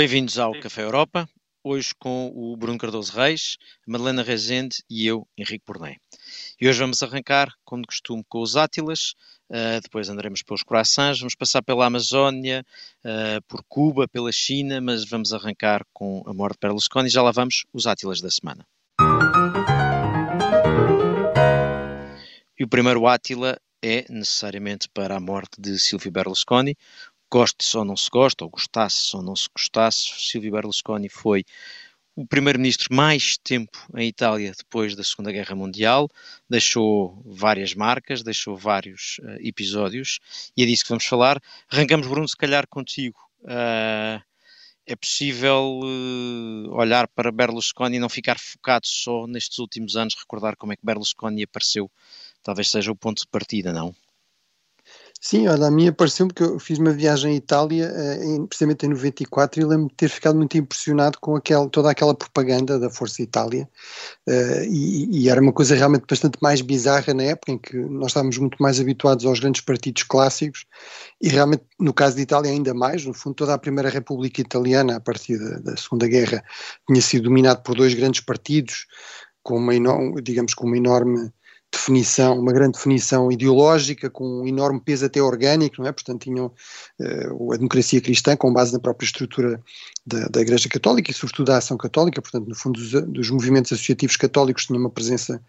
Bem-vindos ao Café Europa, hoje com o Bruno Cardoso Reis, Madalena Rezende e eu, Henrique Borné. E hoje vamos arrancar, como de costume, com os Átilas, uh, depois andaremos pelos Croissants, vamos passar pela Amazónia, uh, por Cuba, pela China, mas vamos arrancar com a morte de Berlusconi e já lá vamos os Átilas da semana. E o primeiro Átila é necessariamente para a morte de Silvio Berlusconi, goste ou não se gosta, ou gostasse ou não se gostasse, Silvio Berlusconi foi o primeiro-ministro mais tempo em Itália depois da Segunda Guerra Mundial, deixou várias marcas, deixou vários uh, episódios, e é disso que vamos falar. Arrancamos, Bruno, se calhar contigo. Uh, é possível uh, olhar para Berlusconi e não ficar focado só nestes últimos anos, recordar como é que Berlusconi apareceu, talvez seja o ponto de partida, não? Sim, olha, a mim apareceu-me que eu fiz uma viagem à Itália, eh, em, precisamente em 94, e lembro-me de ter ficado muito impressionado com toda aquela propaganda da Força Itália, uh, e, e, era uma coisa realmente bastante mais bizarra na época em que nós estávamos muito mais habituados aos grandes partidos clássicos, e realmente, no caso de Itália, ainda mais, no fundo, toda a Primeira República Italiana, a partir da, da Segunda Guerra, tinha sido dominado por dois grandes partidos, com uma, digamos, com uma enorme definição, uma grande definição ideológica, com um enorme peso até orgânico, não é? Portanto, tinham uh, a democracia cristã com base na própria estrutura da, da, Igreja Católica e, sobretudo, da ação católica. Portanto, no fundo, dos, dos movimentos associativos católicos tinham uma presença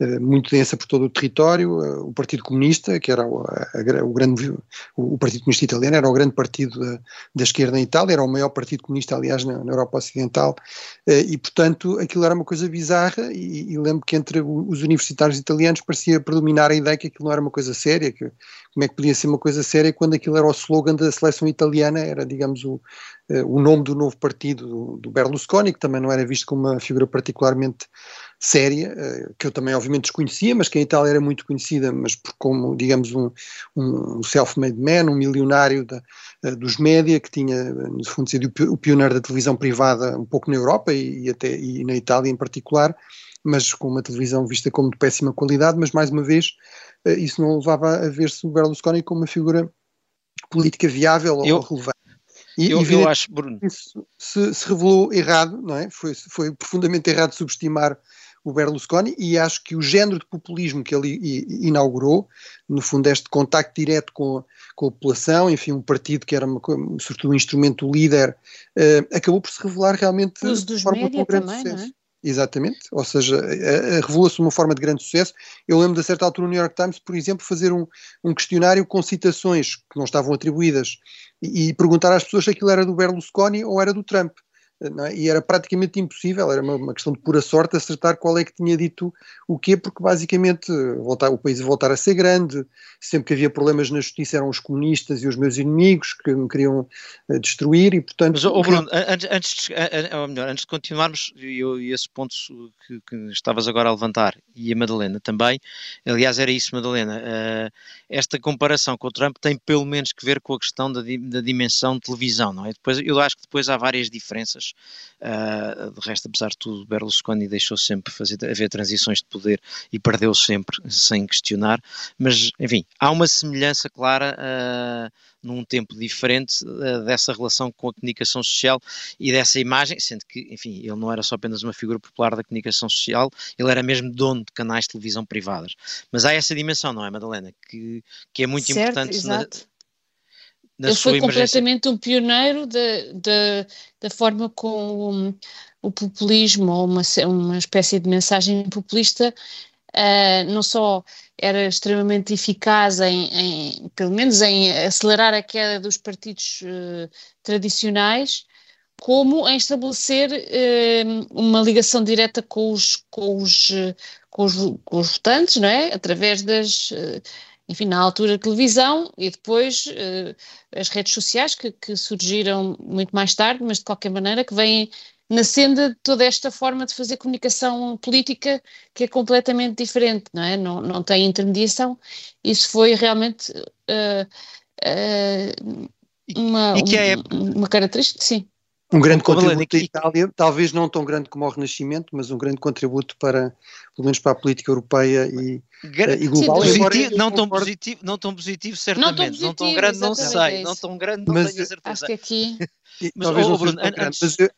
uh, muito densa por todo o território. Uh, o Partido Comunista, que era o, a, o grande, o, Partido Comunista Italiano, era o grande partido da, da, esquerda em Itália, era o maior partido comunista, aliás, na, na Europa Ocidental. e, portanto, aquilo era uma coisa bizarra. E, e lembro que entre os universitários italianos anos parecia predominar a ideia que aquilo não era uma coisa séria, que como é que podia ser uma coisa séria quando aquilo era o slogan da seleção italiana, era, digamos, o, uh, o nome do novo partido do, do, Berlusconi, que também não era visto como uma figura particularmente séria, uh, que eu também obviamente desconhecia, mas que em Itália era muito conhecida, mas por, como, digamos, um, um self-made man, um milionário da, uh, dos média, que tinha, no fundo, sido o pioneiro da televisão privada um pouco na Europa e, e até e na Itália em particular, mas com uma televisão vista como de péssima qualidade, mas mais uma vez eh, isso não levava a ver-se o Berlusconi como uma figura política viável eu, ou relevante. E, eu, eu acho, Bruno. Isso se, se, revelou errado, não é? Foi, foi profundamente errado subestimar o Berlusconi e acho que o género de populismo que ele inaugurou, no fundo este contacto direto com, com a população, enfim, um partido que era uma, sobretudo um instrumento líder, uh, acabou por se revelar realmente dos de forma média grande também, sucesso. Não é? Exatamente, ou seja, revelou-se uma forma de grande sucesso. Eu lembro de a certa altura no New York Times, por exemplo, fazer um, um questionário com citações que não estavam atribuídas e, e, perguntar às pessoas se aquilo era do Berlusconi ou era do Trump. É? E era praticamente impossível, era uma, uma, questão de pura sorte acertar qual é que tinha dito o quê, porque basicamente voltar, o país voltar a ser grande, sempre que havia problemas na justiça eram os comunistas e os meus inimigos que me queriam uh, destruir e portanto... Mas, oh, Bruno, antes, antes, de, ou melhor, antes de continuarmos, e esse ponto que, que, estavas agora a levantar, e a Madalena também, aliás era isso Madalena, uh, esta comparação com o Trump tem pelo menos que ver com a questão da, da dimensão de televisão, não é? Depois, eu acho que depois há várias diferenças Uh, de resto, apesar de tudo, Berlusconi deixou sempre fazer, haver transições de poder e perdeu sempre sem questionar. Mas, enfim, há uma semelhança clara uh, num tempo diferente uh, dessa relação com a comunicação social e dessa imagem, sendo que, enfim, ele não era só apenas uma figura popular da comunicação social, ele era mesmo dono de canais de televisão privadas. Mas há essa dimensão, não é, Madalena? Que, que é muito certo, importante. Exato. Na, ele foi completamente um pioneiro da, forma como o populismo, ou uma, uma espécie de mensagem populista, uh, não só era extremamente eficaz em, em, pelo menos em acelerar a queda dos partidos uh, tradicionais, como em estabelecer uh, uma ligação direta com os, com os, com os, com os votantes, não é? Através das enfim, na altura a televisão e depois uh, as redes sociais que, que, surgiram muito mais tarde, mas de qualquer maneira que vêm na senda toda esta forma de fazer comunicação política que é completamente diferente, não é? Não, não tem intermediação. Isso foi realmente uh, uh, uma, e que é... uma característica, sim. Um grande contributo da Itália, talvez não tão grande como o Renascimento, mas um grande contributo para, pelo menos para a política europeia e, eh, e global. Sim, positivo, não, tão positivo, não tão positivo, certamente. Não tão, positivo, não tão grande, não sei. Não tão grande, não mas, tenho certeza. Acho que aqui... mas, talvez oh, não Bruno, grande, antes... mas, eu,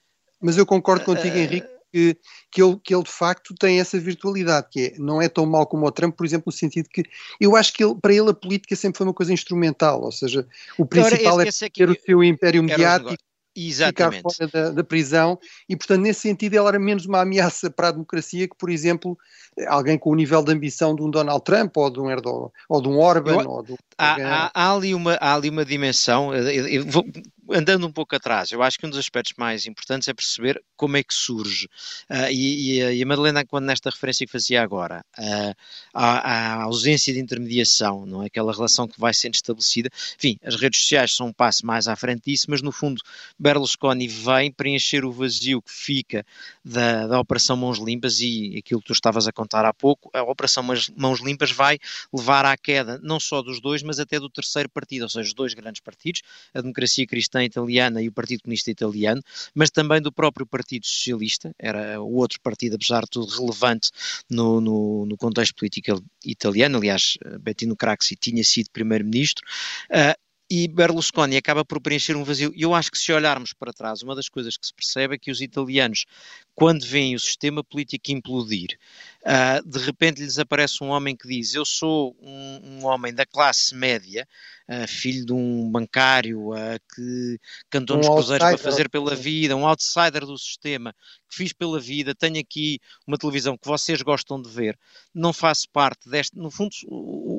mas eu concordo contigo, uh, Henrique, que, que, ele, que ele de facto tem essa virtualidade, que é, não é tão mau como o Trump, por exemplo, no sentido que eu acho que ele, para ele a política sempre foi uma coisa instrumental, ou seja, o principal esse, é, esse é ter o seu império mediático Exatamente. ficar fora da, da, prisão e, portanto, nesse sentido ele era menos uma ameaça para a democracia que, por exemplo, alguém com o nível de ambição de um Donald Trump ou de um Erdogan ou de um Orban eu, ou de um... Há, há, há, ali uma, há ali uma dimensão, eu, eu vou, andando um pouco atrás, eu acho que um dos aspectos mais importantes é perceber como é que surge. Uh, e, e, a Madalena, quando nesta referência que fazia agora, uh, a, ausência de intermediação, não é? aquela relação que vai sendo estabelecida. Enfim, as redes sociais são um passo mais à frente disso, mas no fundo Berlusconi vem preencher o vazio que fica da, da Operação Mãos Limpas e aquilo que tu estavas a contar há pouco, a Operação Mãos Limpas vai levar à queda não só dos dois, mas até do terceiro partido, ou seja, os dois grandes partidos, a democracia cristã italiana e o Partido Comunista Italiano, mas também do próprio Partido Socialista, era o outro partido, apesar de tudo, relevante no, no, no contexto político italiano. Aliás, Bettino Craxi tinha sido primeiro-ministro. Uh, e Berlusconi acaba por preencher um vazio. E eu acho que se olharmos para trás, uma das coisas que se percebe é que os italianos, quando veem o sistema político implodir, uh, de repente lhes aparece um homem que diz: Eu sou um, um homem da classe média, uh, filho de um bancário uh, que cantou um nos cruzeiros para fazer pela vida, um outsider do sistema, que fiz pela vida, tenho aqui uma televisão que vocês gostam de ver, não faço parte deste, no fundo,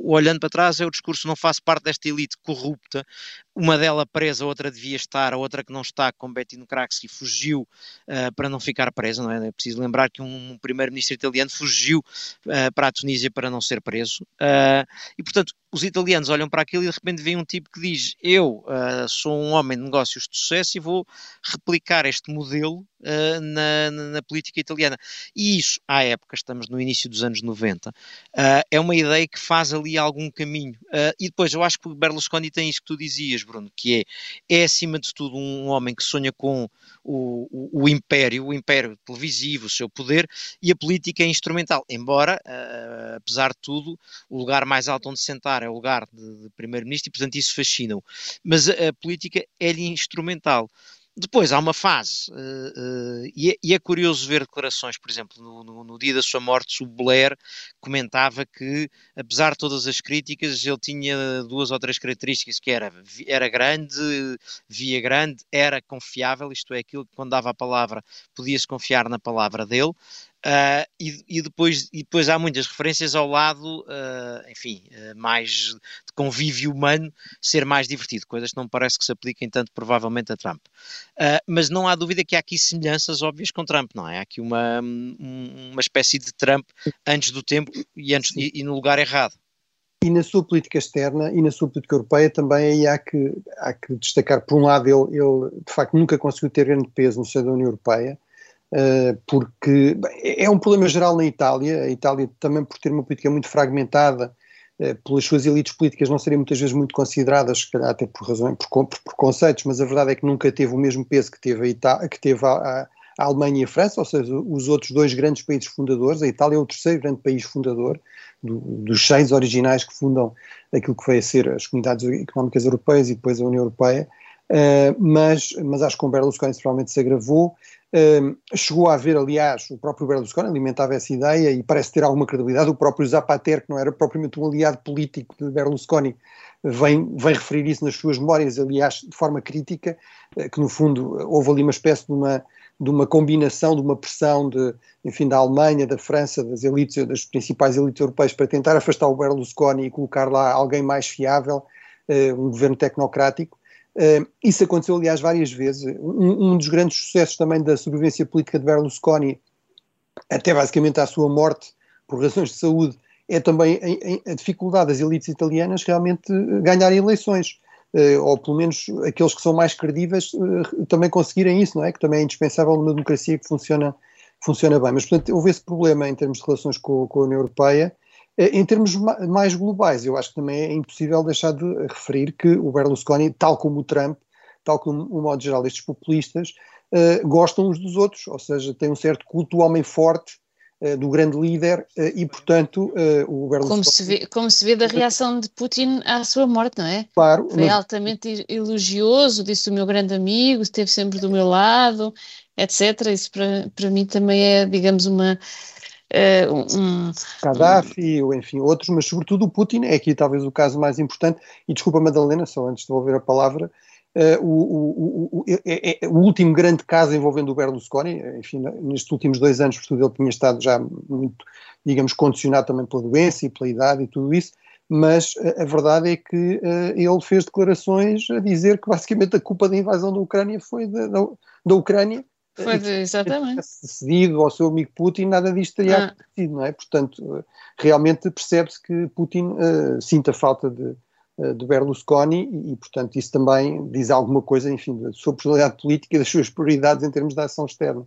olhando para trás, é o discurso, não faço parte desta elite corrupta, uma dela presa, outra devia estar, a outra que não está, como Bettino Craxi, fugiu uh, para não ficar presa, não é? É preciso lembrar que um, um primeiro-ministro italiano fugiu uh, para a Tunísia para não ser preso, uh, e portanto, os italianos olham para aquilo e de repente vem um tipo que diz: Eu uh, sou um homem de negócios de sucesso e vou replicar este modelo uh, na, na, política italiana. E isso, à época, estamos no início dos anos 90, uh, é uma ideia que faz ali algum caminho. e depois, eu acho que o Berlusconi tem isso que tu dizias, Bruno, que é, é acima de tudo um homem que sonha com o, o, o império, o império televisivo, o seu poder, e a política é instrumental. Embora, apesar de tudo, o lugar mais alto onde sentar é o lugar de, de primeiro-ministro e, portanto, isso fascina-o. Mas a, a política é-lhe instrumental. Depois há uma fase, uh, uh, e, é, e, é, curioso ver declarações, por exemplo, no, no, no, dia da sua morte, o Blair comentava que, apesar de todas as críticas, ele tinha duas ou três características, que era, era grande, via grande, era confiável, isto é, aquilo que quando dava a palavra, podia-se confiar na palavra dele, Uh, e, e, depois, e depois há muitas referências ao lado, uh, enfim, uh, mais de convívio humano, ser mais divertido, coisas que não parece que se apliquem tanto provavelmente a Trump. mas não há dúvida que há aqui semelhanças óbvias com Trump, não é? Há aqui uma, uma espécie de Trump antes do tempo e, antes, e, e no lugar errado. E na sua política externa e na sua política europeia também aí há que, há que destacar, por um lado, ele, ele de facto nunca conseguiu ter grande peso no seio da União Europeia, porque bem, é um problema geral na Itália. A Itália, também por ter uma política muito fragmentada, uh, pelas suas elites políticas, não seriam muitas vezes muito consideradas, se calhar até por razões, por, por, conceitos, mas a verdade é que nunca teve o mesmo peso que teve a, que teve a, a, a, Alemanha e a França, ou seja, os outros dois grandes países fundadores. A Itália é o terceiro grande país fundador, do, dos seis originais que fundam aquilo que veio a ser as comunidades económicas europeias e depois a União Europeia. Uh, mas, mas acho que com Berlusconi provavelmente se agravou. Chegou a haver, aliás, o próprio Berlusconi alimentava essa ideia e parece ter alguma credibilidade. O próprio Zapatero, que não era propriamente um aliado político de Berlusconi, vem, vem referir isso nas suas memórias, aliás, de forma crítica, uh, que no fundo houve ali uma espécie de uma, de uma combinação, de uma pressão de, enfim, da Alemanha, da França, das elites, das principais elites europeias para tentar afastar o Berlusconi e colocar lá alguém mais fiável, uh, um governo tecnocrático. Isso aconteceu, aliás, várias vezes. Um, um, dos grandes sucessos também da sobrevivência política de Berlusconi, até basicamente à sua morte por razões de saúde, é também a, dificuldade das elites italianas realmente ganharem eleições. Uh, ou pelo menos aqueles que são mais credíveis uh, também conseguirem isso, não é? Que também é indispensável numa democracia que funciona, funciona bem. Mas, portanto, houve esse problema em termos de relações com, com a União Europeia eh, em termos mais globais, eu acho que também é impossível deixar de referir que o Berlusconi, tal como o Trump, tal como, o modo geral, estes populistas, uh, gostam uns dos outros, ou seja, tem um certo culto ao homem forte, uh, do grande líder, uh, e portanto o Berlusconi... Como se, vê, como se vê da reação de Putin à sua morte, não é? Claro. Foi mas... altamente elogioso, disse o meu grande amigo, esteve sempre do meu lado, etc. Isso para, para mim também é, digamos, uma... um, Gaddafi, ou enfim, outros, mas sobretudo o Putin, é aqui talvez o caso mais importante, e desculpa Madalena, só antes de devolver a palavra, Uh, o, o, o, é, é, o, último grande caso envolvendo o Berlusconi, enfim, nestes últimos dois anos, portanto, ele tinha estado já muito, digamos, condicionado também pela doença e pela idade e tudo isso, mas a, a verdade é que uh, ele fez declarações a dizer que basicamente a culpa da invasão da Ucrânia foi da, da, da Ucrânia. Foi exatamente. Cedido ao seu amigo Putin, nada disto teria ah. acontecido, não é? Portanto, realmente percebe-se que Putin uh, sinta falta de eh, de Berlusconi e, portanto, isso também diz alguma coisa, enfim, da sua personalidade política e das suas prioridades em termos de ação externa.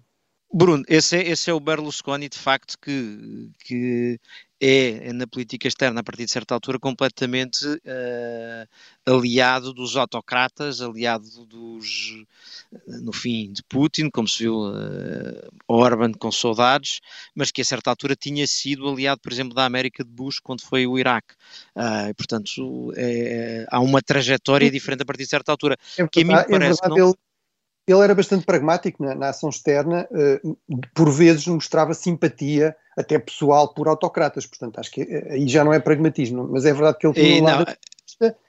Bruno, esse é, esse é o Berlusconi, de facto, que, que é, na política externa, a partir de certa altura, completamente uh, aliado dos autocratas, aliado dos, no fim, de Putin, como se viu uh, Orban com saudades, mas que a certa altura tinha sido aliado, por exemplo, da América de Bush quando foi o Iraque. Uh, portanto, é, há uma trajetória diferente a partir de certa altura. É verdade, que a mim é parece é verdade, não... ele ele era bastante pragmático na, na ação externa, uh, por vezes mostrava simpatia, até pessoal, por autocratas, portanto acho que eh, aí já não é pragmatismo, mas é verdade que ele tinha um lado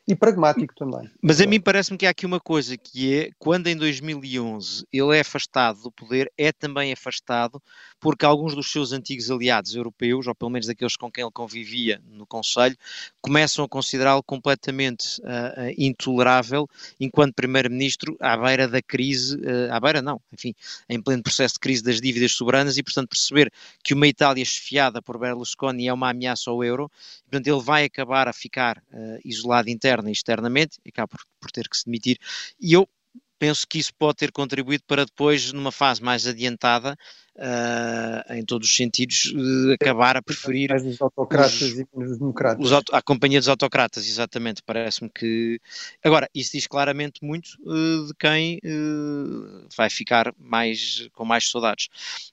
e pragmático também. Mas a mim parece-me que há aqui uma coisa que é, quando em 2011 ele é afastado do poder, é também afastado porque alguns dos seus antigos aliados europeus, ou pelo menos aqueles com quem ele convivia no Conselho, começam a considerá-lo completamente uh, uh, intolerável enquanto primeiro-ministro à beira da crise, uh, à beira não, enfim, em pleno processo de crise das dívidas soberanas e, portanto, perceber que uma Itália esfiada por Berlusconi é uma ameaça ao euro, portanto, ele vai acabar a ficar isolado interna e externamente, e acaba por, por ter que se demitir. E eu penso que isso pode ter contribuído para depois, numa fase mais adiantada, uh, em todos os sentidos, uh, acabar a preferir. Mais os autocratas os, e os democratas. Os a companhia dos autocratas, exatamente. Parece-me que. Agora, isso diz claramente muito uh, de quem vai ficar mais, com mais saudades.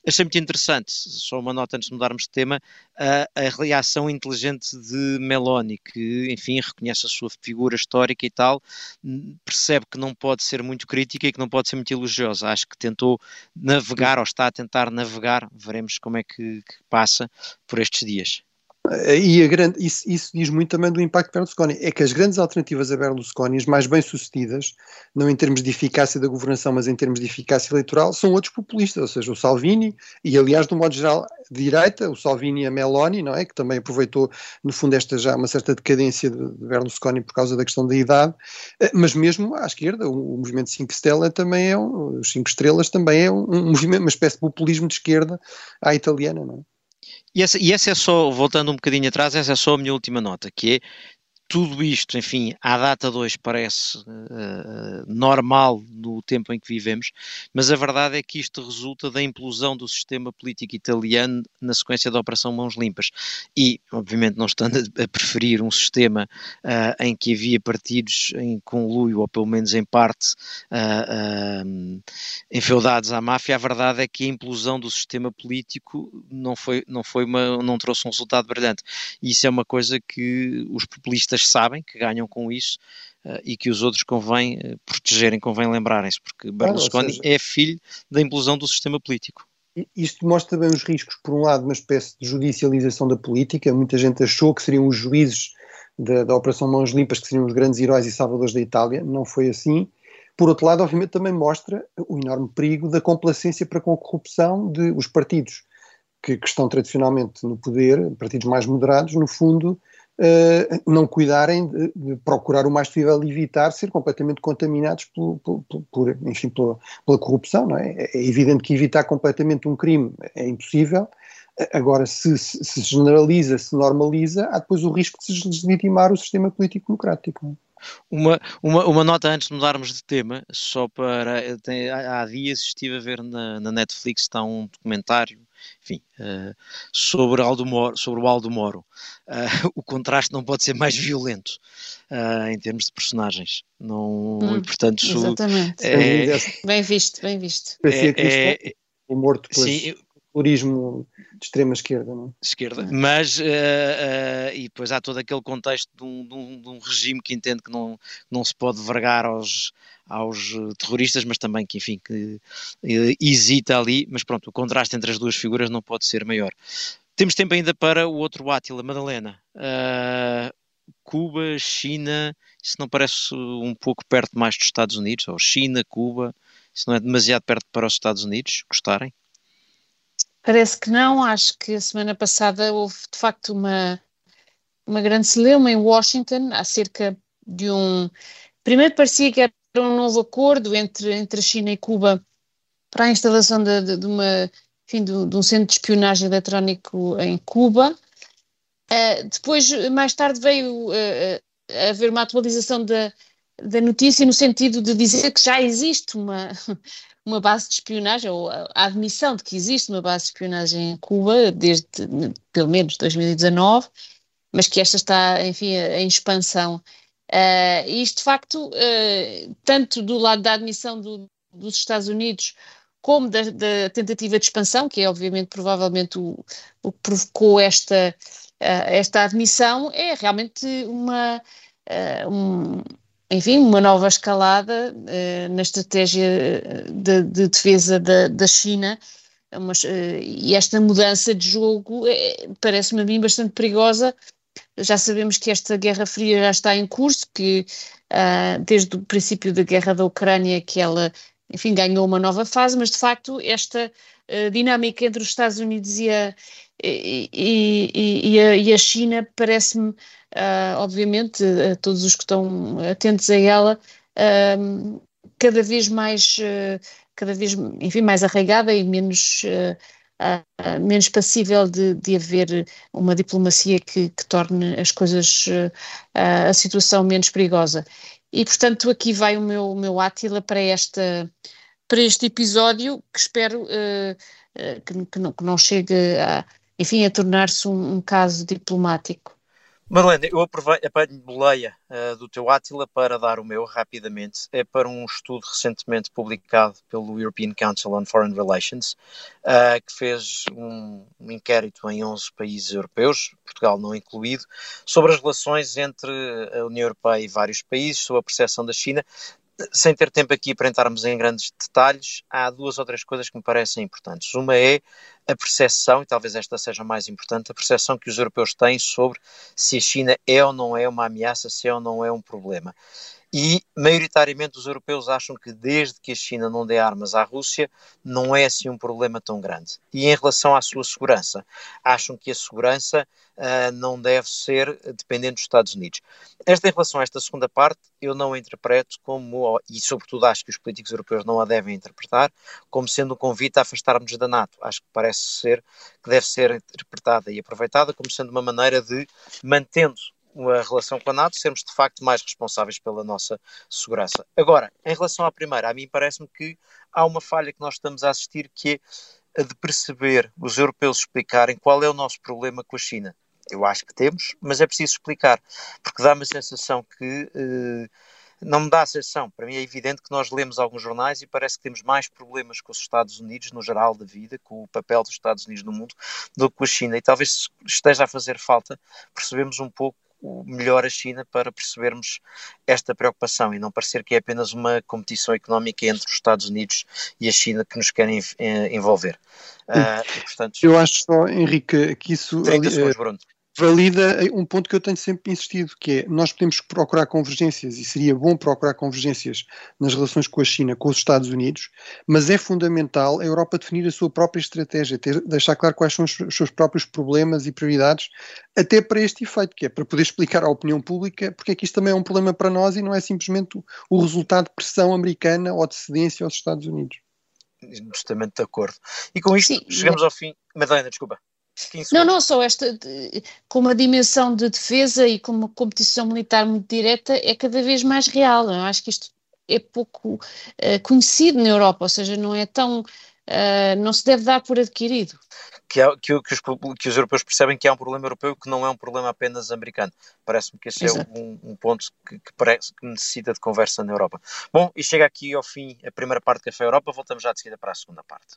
Achei muito interessante, só uma nota antes de mudarmos de tema, a reação inteligente de Meloni, que, enfim, reconhece a sua figura histórica e tal, percebe que não pode ser muito crítica e que não pode ser muito elogiosa. Acho que tentou navegar ou está a tentar navegar, veremos como é que, que passa por estes dias. E grande, isso, isso, diz muito também do impacto de Berlusconi. É que as grandes alternativas a Berlusconi, as mais bem-sucedidas, não em termos de eficácia da governação, mas em termos de eficácia eleitoral, são outros populistas, ou seja, o Salvini, e aliás, de um modo geral, direita, o Salvini e a Meloni, não é? Que também aproveitou, no fundo, esta já uma certa decadência de, de Berlusconi por causa da questão da idade, eh, mas mesmo à esquerda, o, o movimento 5 Stella também é um, os 5 estrelas também é um, um movimento, uma espécie de populismo de esquerda à italiana, não é? E essa, e essa é só, voltando um bocadinho atrás, essa é só a minha última nota, que é tudo isto, enfim, à data 2 parece uh, normal no tempo em que vivemos, mas a verdade é que isto resulta da implosão do sistema político italiano na sequência da Operação Mãos Limpas. E, obviamente, não estando a, preferir um sistema uh, em que havia partidos em conluio, ou pelo menos em parte, uh, enfeudados à máfia, a verdade é que a implosão do sistema político não, foi, não, foi uma, não trouxe um resultado brilhante. E isso é uma coisa que os populistas sabem que ganham com isso uh, e que os outros convém uh, protegerem, convém lembrarem-se, porque Berlusconi seja, é filho da implosão do sistema político. Isto mostra bem os riscos, por um lado, uma espécie de judicialização da política. Muita gente achou que seriam os juízes da, da Operação Mãos Limpas que seriam os grandes heróis e salvadores da Itália. Não foi assim. Por outro lado, obviamente, também mostra o enorme perigo da complacência para com a corrupção de os partidos que, que estão tradicionalmente no poder, partidos mais moderados, no fundo, não cuidarem de, de, procurar o mais possível evitar ser completamente contaminados por, por, por enfim, pela, pela, corrupção. Não é? é evidente que evitar completamente um crime é impossível. Agora, se, se generaliza, se normaliza, há depois o risco de se deslegitimar o sistema político democrático. Uma, uma, uma nota antes de mudarmos de tema, só para. Tem, há dias estive a ver na, na Netflix, está um documentário enfim, uh, sobre, Aldo Moro, sobre o Aldo Moro. Uh, o contraste não pode ser mais violento uh, em termos de personagens. Não, hum, e, portanto, exatamente. É, bem visto, bem visto. Parecia que é, é, o morto depois. Sim, terrorismo de extrema esquerda, não é? Esquerda, mas uh, uh, e depois há todo aquele contexto de um, de, um, de um, regime que entende que não, não se pode vergar aos, aos terroristas, mas também que, enfim, que uh, hesita ali, mas pronto, o contraste entre as duas figuras não pode ser maior. Temos tempo ainda para o outro Átila, Madalena. Cuba, China, isso não parece um pouco perto mais dos Estados Unidos? Ou China, Cuba, isso não é demasiado perto para os Estados Unidos gostarem? Parece que não, acho que a semana passada houve de facto uma, uma grande celeuma em Washington acerca de um. Primeiro parecia que era um novo acordo entre, entre a China e Cuba para a instalação de, de, uma, enfim, de, de, um centro de espionagem eletrónico em Cuba. Uh, depois, mais tarde, veio uh, haver uma atualização da, da notícia no sentido de dizer que já existe uma, uma base de espionagem, ou a admissão de que existe uma base de espionagem em Cuba desde pelo menos 2019, mas que esta está, enfim, em expansão. Uh, e isto, de facto, uh, tanto do lado da admissão do, dos Estados Unidos como da, da, tentativa de expansão, que é obviamente provavelmente o, o que provocou esta, uh, esta admissão, é realmente uma, um, enfim, uma nova escalada uh, na estratégia eh, de, de defesa da, da China. Mas, uh, e esta mudança de jogo é, parece-me a mim bastante perigosa. Já sabemos que esta Guerra Fria já está em curso, que uh, desde o princípio da guerra da Ucrânia que ela, enfim, ganhou uma nova fase, mas de facto esta dinâmica entre os Estados Unidos e a, e, e, e a, e a China parece-me uh, obviamente, a todos os que estão atentos a ela, uh, cada vez mais, uh, cada vez, enfim, mais arraigada e menos, menos passível de, de haver uma diplomacia que, que torne as coisas, a situação menos perigosa. E, portanto, aqui vai o meu, o meu átila para, esta, para este episódio, que espero que, que, não, que não chegue a, enfim, a tornar-se um, um caso diplomático. Marlene, eu apanho boleia uh, do teu Átila para dar o meu rapidamente. É para um estudo recentemente publicado pelo European Council on Foreign Relations, uh, que fez um, um, inquérito em 11 países europeus, Portugal não incluído, sobre as relações entre a União Europeia e vários países, sobre a percepção da China sem ter tempo aqui para entrarmos em grandes detalhes, há duas ou três coisas que me parecem importantes. Uma é a percepção, e talvez esta seja mais importante, a percepção que os europeus têm sobre se a China é ou não é uma ameaça, se é ou não é um problema. E, maioritariamente, os europeus acham que desde que a China não dê armas à Rússia, não é assim um problema tão grande. E em relação à sua segurança, acham que a segurança uh, não deve ser dependente dos Estados Unidos. Esta, em relação a esta segunda parte, eu não a interpreto como, e sobretudo acho que os políticos europeus não a devem interpretar, como sendo um convite a afastarmos da NATO. Acho que parece ser que deve ser interpretada e aproveitada como sendo uma maneira de, mantendo a relação com a NATO, sermos de facto mais responsáveis pela nossa segurança. Agora, em relação à primeira, a mim parece-me que há uma falha que nós estamos a assistir que é a de perceber, os europeus explicarem qual é o nosso problema com a China. Eu acho que temos, mas é preciso explicar, porque dá-me a sensação que. Eh, não me dá a sensação, para mim é evidente que nós lemos alguns jornais e parece que temos mais problemas com os Estados Unidos, no geral da vida, com o papel dos Estados Unidos no mundo, do que com a China. E talvez esteja a fazer falta percebemos um pouco melhor a China para percebermos esta preocupação e não parecer que é apenas uma competição económica entre os Estados Unidos e a China que nos querem eh, envolver. Uh, e, portanto, Eu acho só, Henrique, que isso. 30 segundos, Bruno valida um ponto que eu tenho sempre insistido, que é nós podemos procurar convergências e seria bom procurar convergências nas relações com a China, com os Estados Unidos, mas é fundamental a Europa definir a sua própria estratégia, ter, deixar claro quais são os, os seus próprios problemas e prioridades, até para este efeito, que é para poder explicar à opinião pública porque é que isto também é um problema para nós e não é simplesmente o, o resultado de pressão americana ou de cedência aos Estados Unidos. Justamente de acordo. E com isto Sim, chegamos ao fim. Madalena, desculpa. Não, não, só esta, com uma dimensão de defesa e com uma competição militar muito direta, é cada vez mais real. Eu acho que isto é pouco uh, conhecido na Europa, ou seja, não é tão. Uh, não se deve dar por adquirido. Que, é, que, que, os, que, os, europeus percebem que é um problema europeu que não é um problema apenas americano. Parece-me que esse Exato. é um, um ponto que, que, parece que necessita de conversa na Europa. Bom, e chega aqui ao fim a primeira parte do Café Europa, voltamos já de seguida para a segunda parte.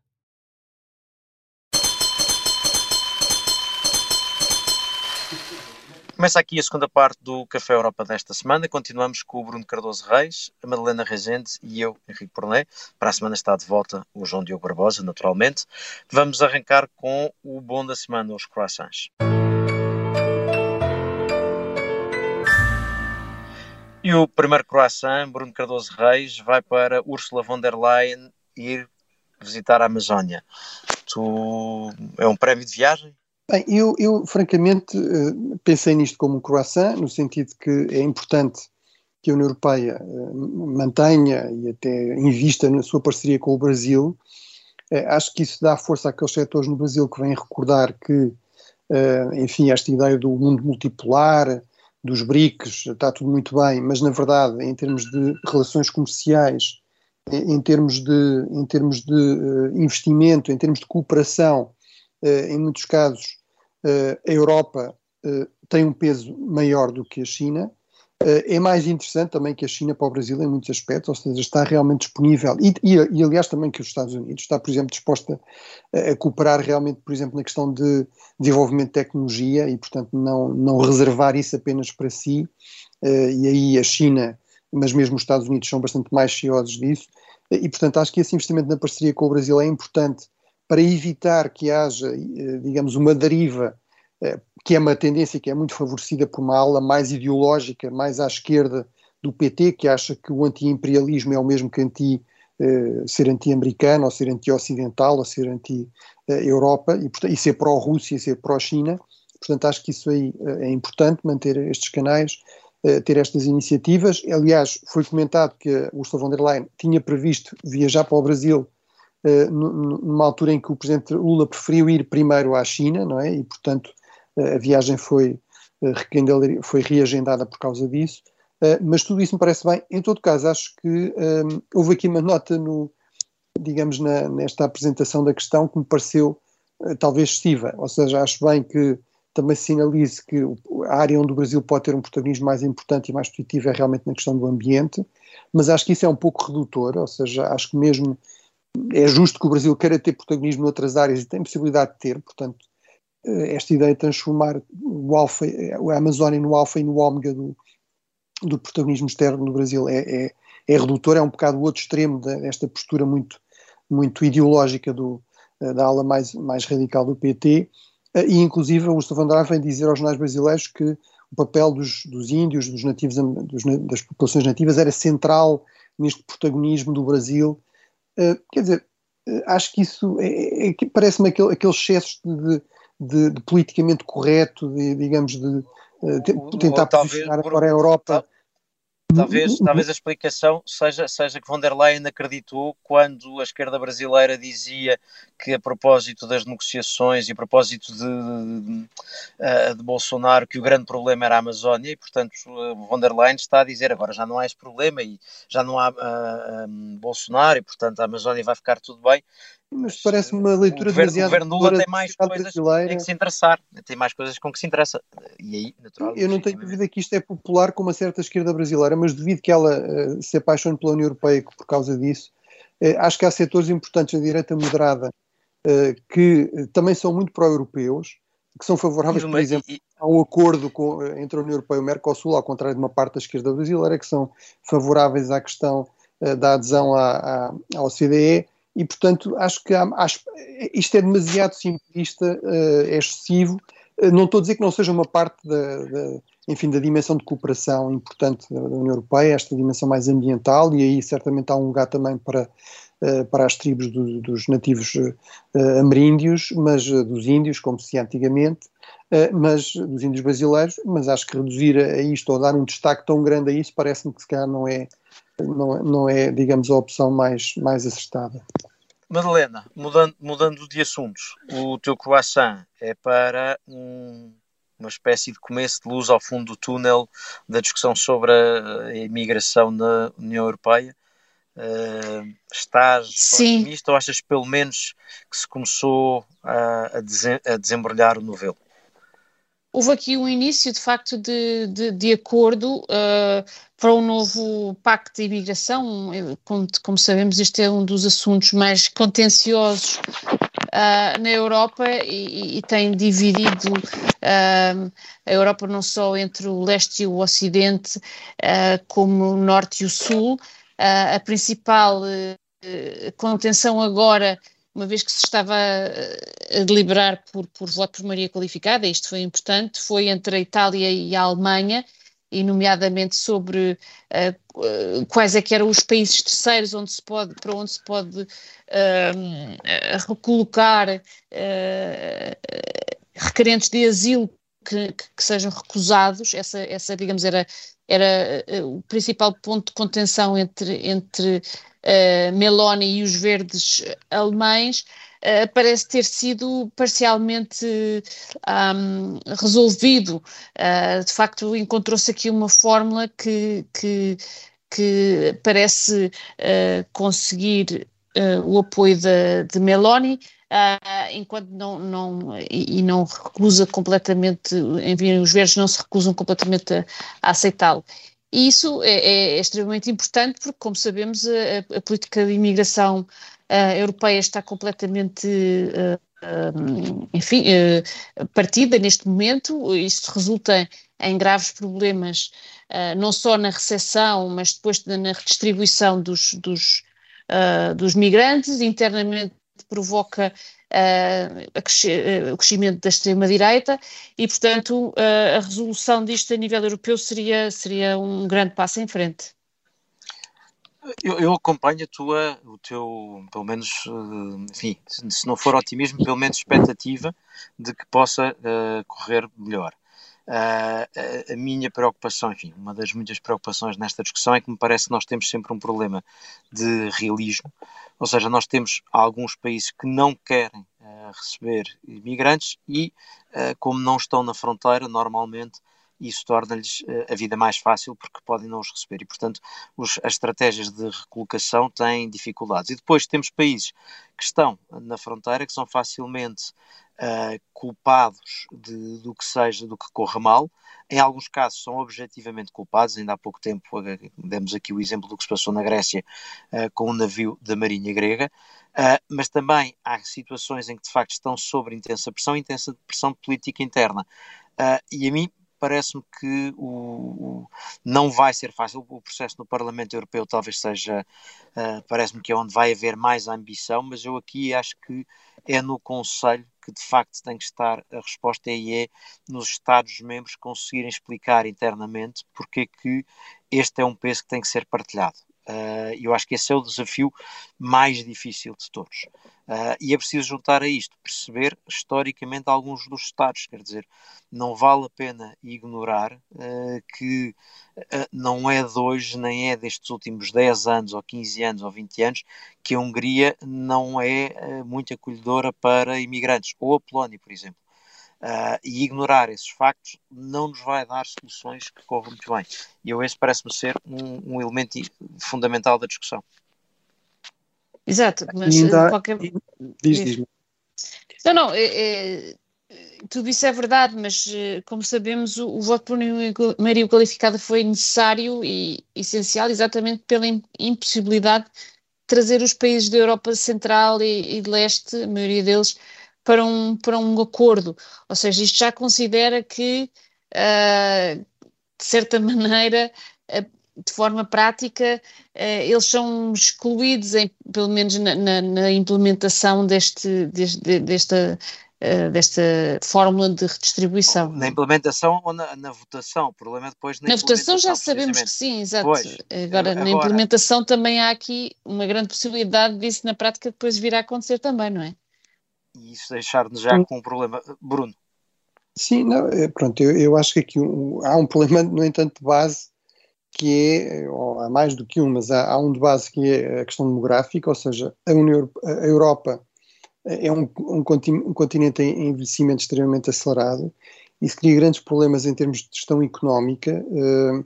Começa aqui a segunda parte do Café Europa desta semana. Continuamos com o Bruno Cardoso Reis, a Madalena Regente e eu, Henrique Porné. Para a semana está de volta o João Diogo Barbosa, naturalmente. Vamos arrancar com o bom da semana, os croissants. E o primeiro croissant, Bruno Cardoso Reis, vai para Ursula von der Leyen ir visitar a Amazónia. Tu... É um prémio de viagem? Bem, eu, eu francamente eh, pensei nisto como um croissant, no sentido que é importante que a União Europeia eh, mantenha e até invista na sua parceria com o Brasil. Eh, acho que isso dá força àqueles setores no Brasil que vêm recordar que, enfim, esta ideia do mundo multipolar, dos BRICS, está tudo muito bem, mas na verdade, em termos de relações comerciais, em termos de, em termos de investimento, em termos de cooperação, em muitos casos, a Europa eh, tem um peso maior do que a China. Eh, é mais interessante também que a China para o Brasil em muitos aspectos, ou seja, está realmente disponível, e, e, e aliás também que os Estados Unidos está, por exemplo, disposta a, a, cooperar realmente, por exemplo, na questão de desenvolvimento de tecnologia e, portanto, não, não reservar isso apenas para si, e aí a China, mas mesmo os Estados Unidos são bastante mais ciosos disso, e, portanto, acho que esse investimento na parceria com o Brasil é importante para evitar que haja, eh, digamos, uma deriva, eh, que é uma tendência que é muito favorecida por uma ala mais ideológica, mais à esquerda do PT, que acha que o anti-imperialismo é o mesmo que anti, eh, ser anti-americano, ou ser anti-ocidental, ou ser anti-Europa, e, e ser pró-Rússia, ser pró-China. Portanto, acho que isso aí é importante, manter estes canais, ter estas iniciativas. Aliás, foi comentado que Ursula von der Leyen tinha previsto viajar para o Brasil numa altura em que o presidente Lula preferiu ir primeiro à China, não é? E, portanto, eh, a viagem foi, eh, foi reagendada por causa disso. Mas tudo isso me parece bem. Em todo caso, acho que um, houve aqui uma nota no, digamos, na, nesta apresentação da questão que me pareceu talvez excessiva. Ou seja, acho bem que também se sinalize que a área onde o Brasil pode ter um protagonismo mais importante e mais positivo é realmente na questão do ambiente, mas acho que isso é um pouco redutor, ou seja, acho que mesmo é justo que o Brasil queira ter protagonismo noutras áreas e tem possibilidade de ter, portanto, eh, esta ideia de transformar o alfa, a Amazónia no alfa e no ômega do, do protagonismo externo no Brasil é, é, é redutor, é um bocado o outro extremo desta postura muito, muito ideológica do, eh, da ala mais, mais radical do PT, eh, e inclusive o Gustavo Andrade vem dizer aos jornais brasileiros que o papel dos, dos índios, dos nativos, dos, das populações nativas era central neste protagonismo do Brasil quer dizer, uh, acho que isso é, é, parece-me aquele, aquele excesso de, de, de, politicamente correto, de, digamos, de uh, tentar posicionar agora a Europa Talvez, talvez a explicação seja, seja que von der Leyen acreditou quando a esquerda brasileira dizia que a propósito das negociações e a propósito de, de, eh, de, Bolsonaro que o grande problema era a Amazónia e portanto von der Leyen está a dizer agora já não há esse problema e já não há uh, um, Bolsonaro e portanto a Amazónia vai ficar tudo bem Mas parece uma leitura o governo, demasiado. O governo Lula tem mais coisas brasileira. em que se interessar, tem mais coisas com que se interessa. E aí, naturalmente. Eu não tenho dúvida que isto é popular com uma certa esquerda brasileira, mas duvido que ela uh, se apaixone pela União Europeia por causa disso. Uh, acho que há setores importantes da direita moderada uh, que também são muito pró-europeus, que são favoráveis, por exemplo, a um acordo com, entre a União Europeia e o Mercosul, ao contrário de uma parte da esquerda brasileira, que são favoráveis à questão da adesão à, à, à OCDE e, portanto, acho que há, acho, isto é demasiado simplista, uh, é excessivo. Uh, não estou a dizer que não seja uma parte da, da, enfim, da dimensão de cooperação importante da, da, União Europeia, esta dimensão mais ambiental, e aí certamente há um lugar também para, uh, para as tribos do, dos nativos ameríndios, mas dos índios, como se antigamente, mas dos índios brasileiros, mas acho que reduzir a isto ou dar um destaque tão grande a isso parece-me que se calhar não é não, não é, digamos, a opção mais, mais acertada. Madalena, mudando, mudando de assuntos, o teu croissant é para um, uma espécie de começo de luz ao fundo do túnel da discussão sobre a imigração na União Europeia. Uh, estás Sim. otimista ou achas pelo menos que se começou a, a, desen a desembrulhar o novelo? Houve aqui um início, de facto, de, de, de acordo uh, para um novo pacto de imigração. Como, como, sabemos, este é um dos assuntos mais contenciosos uh, na Europa e, e tem dividido uh, a Europa não só entre o leste e o ocidente, como o norte e o sul. a principal contenção agora uma vez que se estava a deliberar por, por voto por maioria qualificada, isto foi importante, foi entre a Itália e a Alemanha, e nomeadamente sobre uh, quais é que eram os países terceiros onde se pode, para onde se pode uh, recolocar uh, requerentes de asilo que, que, que, sejam recusados, essa, essa digamos, era, era o principal ponto de contenção entre, entre uh, Meloni e os verdes alemães, uh, parece ter sido parcialmente um, resolvido. Uh, de facto, encontrou-se aqui uma fórmula que, que, que parece uh, conseguir o apoio de, de Meloni. Enquanto não, não e, e, não recusa completamente, enfim, os verdes não se recusam completamente a, a aceitá-lo. E isso é, é, extremamente importante porque, como sabemos, a, a política de imigração uh, europeia está completamente, uh, uh, enfim, partida neste momento. Isso resulta em graves problemas, não só na recessão, mas depois na redistribuição dos, dos, dos migrantes. Internamente provoca uh, o crescimento da extrema-direita e, portanto, uh, a resolução disto a nível europeu seria, seria um grande passo em frente. Eu, eu, acompanho a tua, o teu, pelo menos, enfim, se não for otimismo, pelo menos expectativa de que possa uh, correr melhor. Uh, a, a, minha preocupação, enfim, uma das muitas preocupações nesta discussão é que me parece que nós temos sempre um problema de realismo, ou seja, nós temos alguns países que não querem uh, receber imigrantes e, uh, como não estão na fronteira, normalmente isso torna-lhes a vida mais fácil porque podem não os receber e, portanto, os, as estratégias de recolocação têm dificuldades. E depois temos países que estão na fronteira que são facilmente uh, culpados de, do que seja, do que corra mal. Em alguns casos são objetivamente culpados, ainda há pouco tempo demos aqui o exemplo do que se passou na Grécia uh, com um navio da Marinha Grega, uh, mas também há situações em que de facto estão sob intensa pressão, intensa pressão política interna. e a mim parece-me que o, o, não vai ser fácil. O processo no Parlamento Europeu talvez seja, uh, parece-me que é onde vai haver mais ambição, mas eu aqui acho que é no Conselho que de facto tem que estar a resposta e é nos Estados-membros conseguirem explicar internamente porque é que este é um peso que tem que ser partilhado. Uh, eu acho que esse é o desafio mais difícil de todos. Uh, e é preciso juntar a isto, perceber historicamente alguns dos Estados, quer dizer, não vale a pena ignorar uh, que não é de hoje, nem é destes últimos 10 anos, ou 15 anos, ou 20 anos, que a Hungria não é muito acolhedora para imigrantes, ou a Polónia, por exemplo. Uh, e ignorar esses factos não nos vai dar soluções que corram muito bem. E eu esse parece-me ser um, um, elemento fundamental da discussão. Exato, mas ainda, qualquer... Diz, diz. Não, não, é, é, tudo isso é verdade, mas como sabemos, o, o voto por maioria qualificada foi necessário e essencial exatamente pela impossibilidade de trazer os países da Europa Central e, e de Leste, a maioria deles, para um, para um acordo. Ou seja, isto já considera que, uh, de certa maneira, de forma prática, uh, eles são excluídos, em, pelo menos na, na, na implementação deste, deste, desta, desta fórmula de redistribuição. Na implementação ou na, na votação? O problema é depois na, na votação já sabemos que sim, exato. Pois, agora, agora, na implementação também há aqui uma grande possibilidade disso na prática depois vir a acontecer também, não é? e isso deixar-nos já com um problema. Bruno. Sim, não, é, pronto, eu, eu acho que aqui um, há um problema, no entanto, de base, que é, ou há mais do que um, mas há, há, um de base que é a questão demográfica, ou seja, a, União, a Europa é um, um, continente em envelhecimento extremamente acelerado, isso cria grandes problemas em termos de gestão económica. Uh,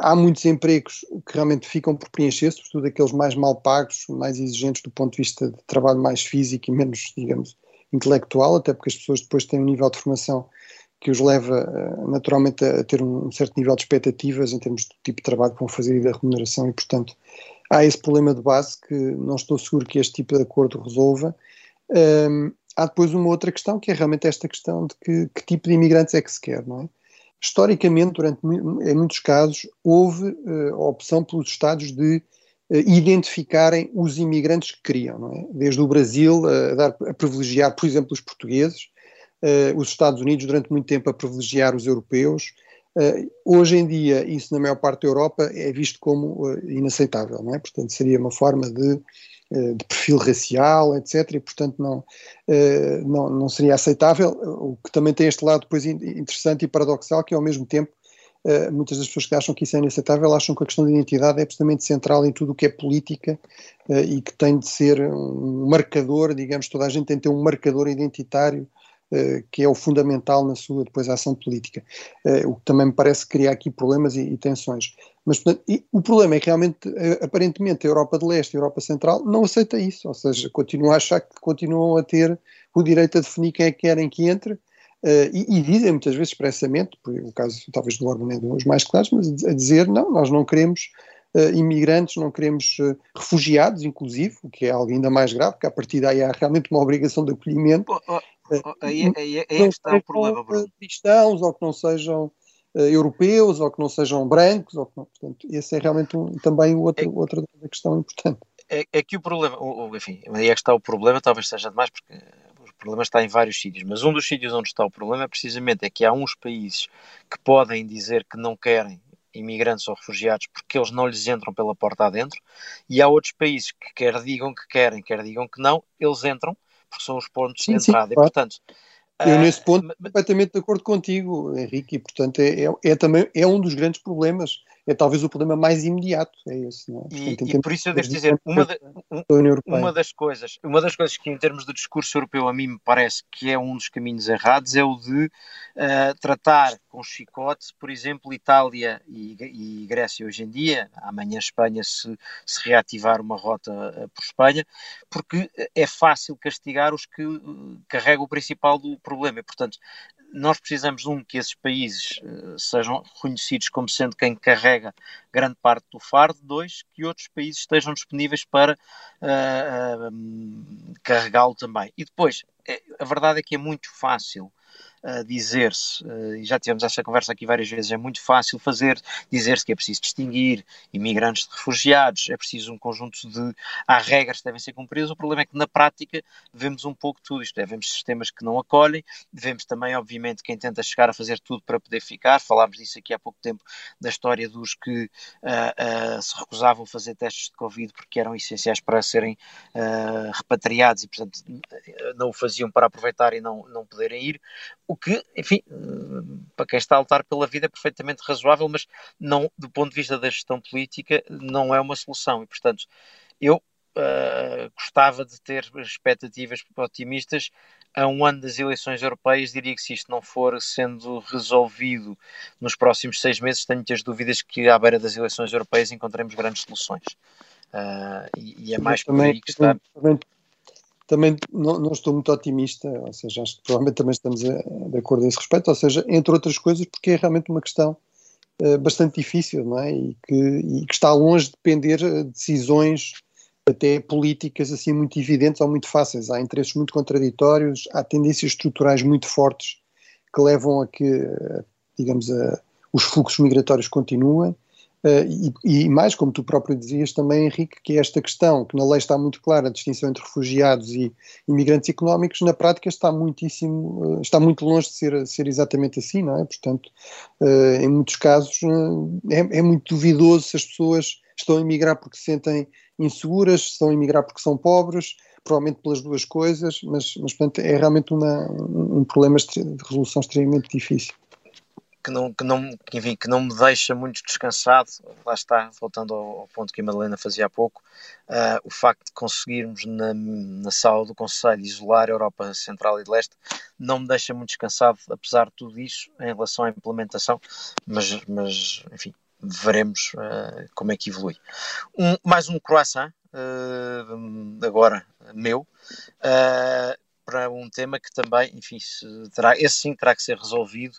há muitos empregos que realmente ficam por preencher, sobretudo aqueles mais mal pagos, mais exigentes do ponto de vista de trabalho mais físico e menos, digamos, intelectual, até porque as pessoas depois têm um nível de formação que os leva eh, naturalmente a ter um certo nível de expectativas em termos do tipo de trabalho que vão fazer e da remuneração e, portanto, há esse problema de base que não estou seguro que este tipo de acordo resolva. Um, há depois uma outra questão que é realmente esta questão de que, que tipo de imigrantes é que se quer, não é? historicamente, durante, em muitos casos, houve uh, a opção pelos Estados de uh, identificarem os imigrantes que queriam, é? desde o Brasil a, dar, a, privilegiar, por exemplo, os portugueses, uh, os Estados Unidos durante muito tempo a privilegiar os europeus. hoje em dia, isso na maior parte da Europa é visto como inaceitável, não é? portanto seria uma forma de eh, de perfil racial, etc. E, portanto, não, eh, não, não seria aceitável. O que também tem este lado depois interessante e paradoxal, que ao mesmo tempo eh, muitas das pessoas que acham que isso é inaceitável acham que a questão da identidade é absolutamente central em tudo o que é política e que tem de ser um marcador, digamos, toda a gente tem de ter um marcador identitário que é o fundamental na sua depois ação política, o que também me parece criar aqui problemas e, e tensões. Mas portanto, o problema é que realmente, eh, aparentemente, a Europa de Leste e a Europa Central não aceita isso, ou seja, continuam a achar que continuam a ter o direito a definir quem é que querem que entre, uh, e, e, dizem muitas vezes expressamente, o caso talvez do Orban é dos mais claros, mas a dizer, não, nós não queremos uh, imigrantes, não queremos uh, refugiados, inclusive, o que é algo ainda mais grave, porque a partir daí há realmente uma obrigação de acolhimento. Oh, oh, oh, aí, aí, aí é que está o problema, Bruno. Cristãos, ou que não sejam europeus ou que não sejam brancos, ou que não, portanto, esse é realmente um, também outro, é, outra questão importante. É, é, que o problema, enfim, aí é que está o problema, talvez seja demais, porque o problema está em vários sítios, mas um dos sítios onde está o problema é precisamente é que há uns países que podem dizer que não querem imigrantes ou refugiados porque eles não lhes entram pela porta adentro, e há outros países que quer digam que querem, quer digam que não, eles entram, porque são os pontos sim, de entrada. Sim, claro. E, portanto, eu, ah, nesse ponto, uh, completamente de acordo contigo, Henrique, e portanto é, é, é, também é um dos grandes problemas é talvez o problema mais imediato, é esse. Não é? Portanto, e, e por isso eu devo dizer, uma, de, uma, das coisas, uma das coisas que em termos de discurso europeu a mim me parece que é um dos caminhos errados é o de uh, tratar com chicote, por exemplo, Itália e, e, Grécia hoje em dia, amanhã Espanha se, se reativar uma rota uh, por Espanha, porque é fácil castigar os que uh, carregam o principal do problema, e, portanto nós precisamos, um, que esses países uh, sejam reconhecidos como sendo quem carrega grande parte do fardo, dois, que outros países estejam disponíveis para uh, carregá-lo também. E depois, a verdade é que é muito fácil dizer-se, uh, e já tivemos essa conversa aqui várias vezes, é muito fácil fazer, dizer-se que é preciso distinguir imigrantes de refugiados, é preciso um conjunto de. Há regras que devem ser cumpridas. O problema é que na prática vemos um pouco tudo isto. É, vemos sistemas que não acolhem, vemos também, obviamente, quem tenta chegar a fazer tudo para poder ficar. Falámos disso aqui há pouco tempo, da história dos que uh, se recusavam a fazer testes de Covid porque eram essenciais para serem repatriados e, portanto, não o faziam para aproveitar e não, não poderem ir. O que, enfim, para quem está a lutar pela vida é perfeitamente razoável, mas não, do ponto de vista da gestão política, não é uma solução. E, portanto, eu uh, gostava de ter expectativas otimistas a um ano das eleições europeias, diria que se isto não for sendo resolvido nos próximos seis meses, tenho muitas dúvidas que à beira das eleições europeias encontremos grandes soluções. Uh, e, e, é mais por aí que está. Também, também não, não, estou muito otimista, ou seja, acho que provavelmente também estamos a, de acordo a esse respeito, ou seja, entre outras coisas, porque é realmente uma questão uh, bastante difícil, não é? E que, e que está longe de depender de decisões até políticas assim muito evidentes ou muito fáceis. Há interesses muito contraditórios, há tendências estruturais muito fortes que levam a que, digamos, a, os fluxos migratórios continuem. Uh, e, e, mais, como tu próprio dizias também, Henrique, que é esta questão, que na lei está muito clara, a distinção entre refugiados e imigrantes económicos, na prática está muitíssimo, uh, está muito longe de ser, ser exatamente assim, não é? Portanto, uh, em muitos casos é, é, muito duvidoso se as pessoas estão a emigrar porque se sentem inseguras, se estão a emigrar porque são pobres, provavelmente pelas duas coisas, mas, mas portanto, é realmente uma, um problema de resolução extremamente difícil que não, que não, enfim, que não me deixa muito descansado, lá está, voltando ao, ao ponto que a Madalena fazia há pouco, uh, o facto de conseguirmos na, na sala do Conselho isolar a Europa Central e de Leste não me deixa muito descansado, apesar de tudo isso, em relação à implementação, mas, mas enfim, veremos uh, como é que evolui. Um, mais um croissant, uh, agora meu, para um tema que também, enfim, terá, esse sim terá que ser resolvido,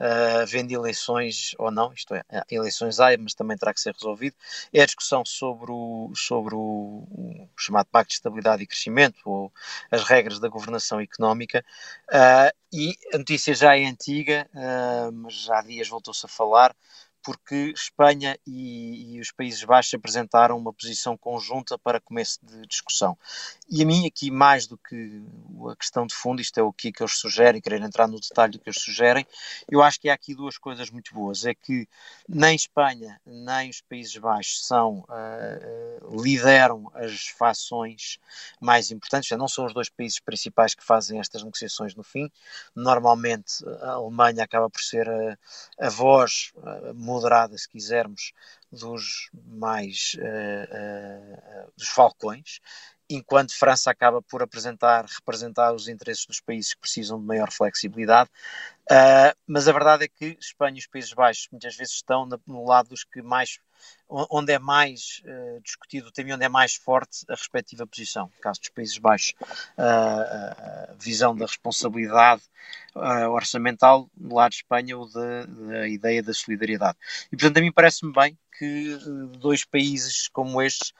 uh, eleições ou não, isto é, eleições há, mas também terá que ser resolvido, é a discussão sobre o, sobre o, o chamado Pacto de Estabilidade e Crescimento, ou as regras da governação económica, uh, e a notícia já é antiga, uh, mas já há dias voltou-se a falar, porque Espanha e, e, os Países Baixos apresentaram uma posição conjunta para começo de discussão. E a mim, aqui, mais do que a questão de fundo, isto é o que, que eles sugerem, querer entrar no detalhe do que eles sugerem, eu acho que há aqui duas coisas muito boas. É que nem Espanha, nem os Países Baixos são, uh, lideram as fações mais importantes, já não são os dois países principais que fazem estas negociações no fim. Normalmente, a Alemanha acaba por ser a, a voz uh, moderada, se quisermos, dos mais uh, uh, dos falcões, enquanto França acaba por apresentar, representar os interesses dos países que precisam de maior flexibilidade. Uh, mas a verdade é que Espanha e os Países Baixos muitas vezes estão no lado dos que mais onde é mais uh, discutido o tema e onde é mais forte a respectiva posição. No caso dos Países Baixos, uh, a visão da responsabilidade uh, orçamental, no lado de Espanha, ou da, ideia da solidariedade. E, portanto, a mim parece-me bem que dois países como estes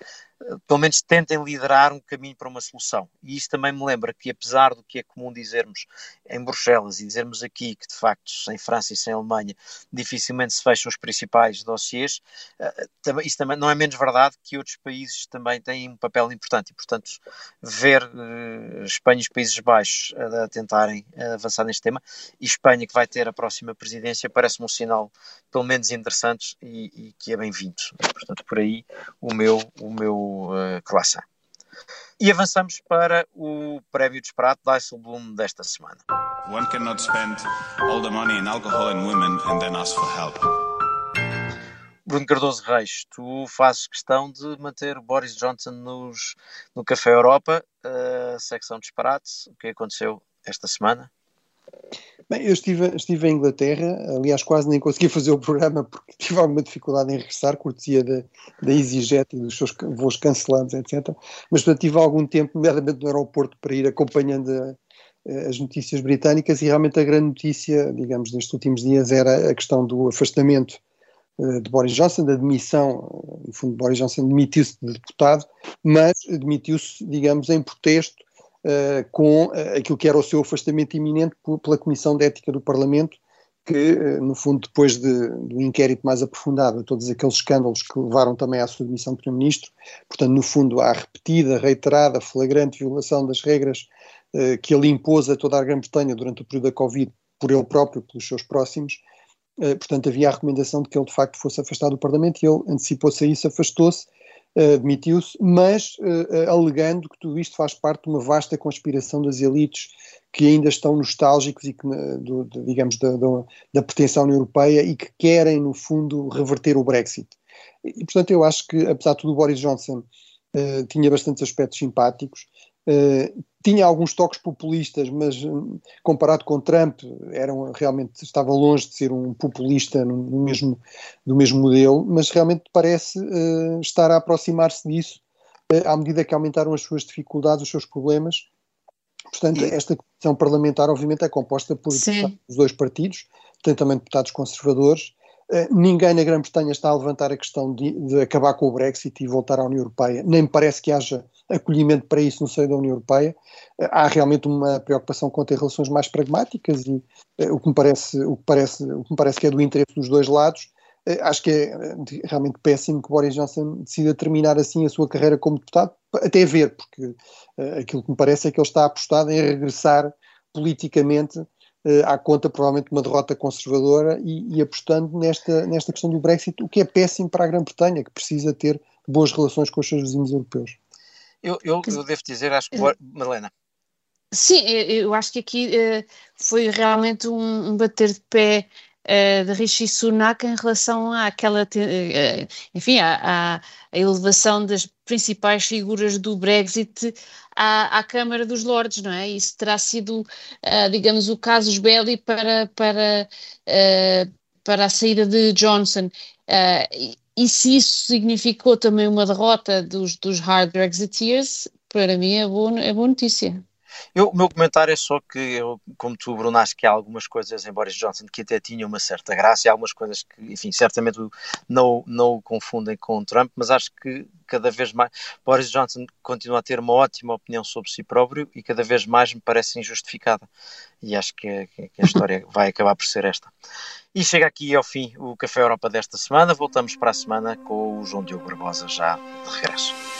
pelo menos tentem liderar um caminho para uma solução. E isso também me lembra que, apesar do que é comum dizermos em Bruxelas e dizermos aqui que, de facto, sem França e sem Alemanha dificilmente se fecham os principais dossiês, eh, isso também não é menos verdade que outros países também têm um papel importante. E, portanto, ver Espanha e os Países Baixos a tentarem avançar neste tema e Espanha, que vai ter a próxima presidência, parece-me um sinal, pelo menos, interessante e, e que é bem-vindo. Portanto, por aí o meu. O meu uh, croissant. E avançamos para o prémio de esperado Dijsselbloem desta semana. One cannot spend all the money in alcohol and women and then ask for help. Bruno Cardoso Reis, tu fazes questão de manter Boris Johnson nos, no Café Europa, uh, secção disparate. O que aconteceu esta semana? Bem, eu estive, estive em Inglaterra, aliás, quase nem consegui fazer o programa porque tive alguma dificuldade em regressar, cortesia da, da EasyJet e dos seus voos cancelados, etc. Mas, portanto, tive algum tempo, nomeadamente no aeroporto, para ir acompanhando a, as notícias britânicas e realmente a grande notícia, digamos, nestes últimos dias era a questão do afastamento uh, de Boris Johnson, da demissão, no fundo, Boris Johnson demitiu-se de deputado, mas demitiu-se, digamos, em protesto uh, com uh, aquilo que era o seu afastamento iminente pela Comissão de Ética do Parlamento, que, uh, no fundo, depois de, de, um inquérito mais aprofundado a todos aqueles escândalos que levaram também à sua demissão de Primeiro-Ministro, portanto, no fundo, à repetida, reiterada, flagrante violação das regras que ele impôs a toda a Grã-Bretanha durante o período da Covid, por ele próprio, pelos seus próximos, portanto, havia a recomendação de que ele, de facto, fosse afastado do Parlamento e ele antecipou-se a isso, afastou-se, admitiu-se, mas uh, alegando que tudo isto faz parte de uma vasta conspiração das elites que ainda estão nostálgicos e que, do, do, digamos, da, da, da pertença à União Europeia e que querem, no fundo, reverter o Brexit. E, portanto, eu acho que, apesar de tudo, o Boris Johnson uh, tinha bastantes aspectos simpáticos, uh, tinha alguns toques populistas, mas hum, comparado com Trump, eram, realmente estava longe de ser um populista no, no mesmo, do mesmo modelo, mas realmente parece uh, estar a aproximar-se disso uh, à medida que aumentaram as suas dificuldades, os seus problemas. Portanto, esta comissão parlamentar, obviamente, é composta por os dois partidos, tem também deputados conservadores, eh, ninguém na Grã-Bretanha está a levantar a questão de, de, acabar com o Brexit e voltar à União Europeia. Nem me parece que haja acolhimento para isso no seio da União Europeia. Eh, há realmente uma preocupação com ter relações mais pragmáticas e uh, o, que me parece, o, que parece, o que me parece que é do interesse dos dois lados. Acho que é realmente péssimo que Boris Johnson decida terminar assim a sua carreira como deputado, até ver, porque aquilo que me parece é que ele está apostado em regressar politicamente à conta provavelmente uma derrota conservadora e, e, apostando nesta, nesta questão do Brexit, o que é péssimo para a Grã-Bretanha, que precisa ter boas relações com os seus vizinhos europeus. Eu, eu, eu devo dizer, acho que. Madalena. Sim, eu acho que aqui uh, foi realmente um, um bater de pé uh, de Rishi Sunak em relação àquela, uh, enfim, à, à, elevação das principais figuras do Brexit à, à, Câmara dos Lordes, não é? Isso terá sido, uh, digamos, o casus belli para, para, para a saída de Johnson. E, e se isso significou também uma derrota dos, dos hard Brexiteers, para mim é boa, é boa notícia. Eu, o meu comentário é só que, eu, como tu, Bruno, acho que há algumas coisas em Boris Johnson que até tinham uma certa graça e há algumas coisas que, enfim, certamente não, não o confundem com Trump, mas acho que cada vez mais Boris Johnson continua a ter uma ótima opinião sobre si próprio e cada vez mais me parece injustificada. E acho que, é, que a história vai acabar por ser esta. E chega aqui ao fim o Café Europa desta semana. Voltamos para a semana com o João Diogo Barbosa já de regresso.